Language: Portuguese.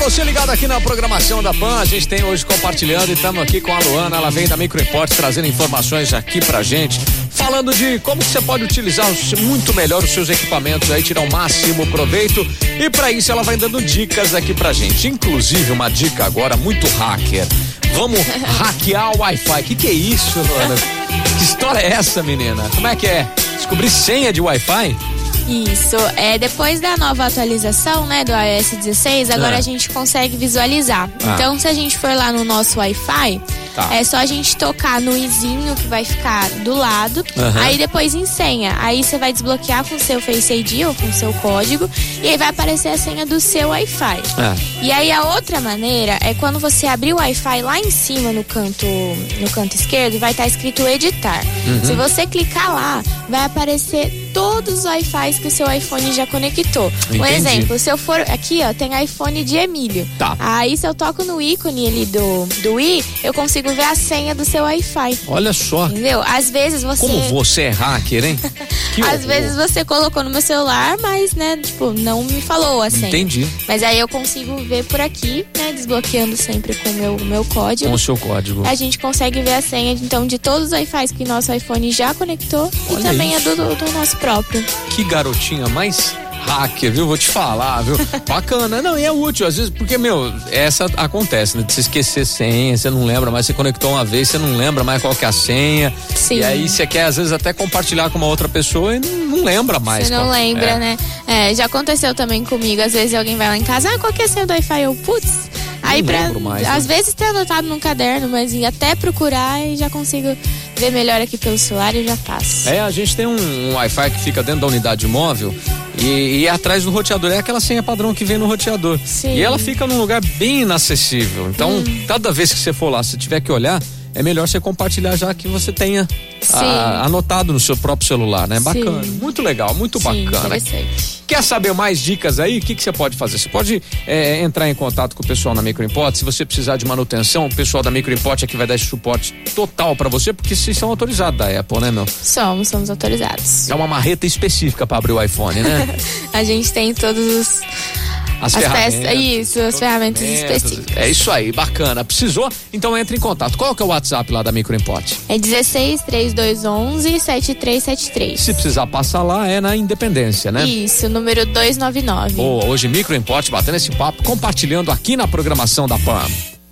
voltando aqui na programação da PAN, a gente tem hoje compartilhando e estamos aqui com a Luana, ela vem da Microimport trazendo informações aqui pra gente, falando de como você pode utilizar muito melhor os seus equipamentos aí, tirar o máximo proveito e para isso ela vai dando dicas aqui pra gente, inclusive uma dica agora muito hacker. Vamos hackear o Wi-Fi. Que que é isso, Luana? Que história é essa, menina? Como é que é? Descobrir senha de Wi-Fi? Isso, é depois da nova atualização, né, do iOS 16, agora Ah. a gente consegue visualizar. Ah. Então, se a gente for lá no nosso Wi-Fi, Tá. é só a gente tocar no izinho que vai ficar do lado, Aham. aí depois em senha. Aí você vai desbloquear com o seu Face ID ou com o seu código e aí vai aparecer a senha do seu Wi-Fi. Ah. E aí a outra maneira é quando você abrir o Wi-Fi lá em cima no canto no canto esquerdo, vai estar escrito editar. Uhum. Se você clicar lá, vai aparecer todos os Wi-Fi que o seu iPhone já conectou. Um Entendi. exemplo, se eu for aqui, ó, tem iPhone de Emílio. Tá. Aí se eu toco no ícone ali do do i, eu consigo ver a senha do seu Wi-Fi. Olha só, Entendeu? Às vezes você como você é hacker, hein? Que às horror. vezes você colocou no meu celular, mas, né, tipo, não me falou a senha. Entendi. Mas aí eu consigo ver por aqui, né? Desbloqueando sempre com o meu, meu código. Com o seu código. A gente consegue ver a senha, então, de todos os Wi-Fi que nosso iPhone já conectou Olha e também isso. a do, do nosso próprio. Que garotinha mais hacker, viu? Vou te falar, viu? Bacana. Não, e é útil, às vezes, porque, meu, essa acontece, né? De você esquecer senha, você não lembra mais, você conectou uma vez, você não lembra mais qual que é a senha. Sim. E aí você quer, às vezes, até compartilhar com uma outra pessoa e não, não lembra mais. Você não qual- lembra, é. né? É, já aconteceu também comigo. Às vezes alguém vai lá em casa, ah, qual que é a senha do Wi-Fi? Eu, putz. Aí pra. mais, né? Às vezes tem anotado num caderno, mas e até procurar e já consigo ver melhor aqui pelo celular e já faço. É, a gente tem um, um Wi-Fi que fica dentro da unidade móvel e, e atrás do roteador. É aquela senha padrão que vem no roteador. Sim. E ela fica num lugar bem inacessível. Então, Hum. cada vez que você for lá, se tiver que olhar, é melhor você compartilhar já que você tenha Sim. ah, anotado no seu próprio celular, né? Bacana. Sim. Muito legal, muito Sim, bacana. Quer saber mais dicas aí? O que, que você pode fazer? Você pode é, entrar em contato com o pessoal na Microimport. Se você precisar de manutenção, o pessoal da Microimport é que vai dar esse suporte total pra você, porque vocês são autorizados da Apple, né, meu? Somos, somos autorizados. É uma marreta específica para abrir o iPhone, né? A gente tem todos os. As, As ferramentas. peças- isso, as ferramentas específicas. É isso aí, bacana. Precisou? Então entre em contato. Qual que é o WhatsApp lá da Microimport? É 16 3211 7373. Se precisar passar lá, é na Independência, né? Isso, número 299. Boa, hoje Microimport batendo esse papo, compartilhando aqui na programação da PAM.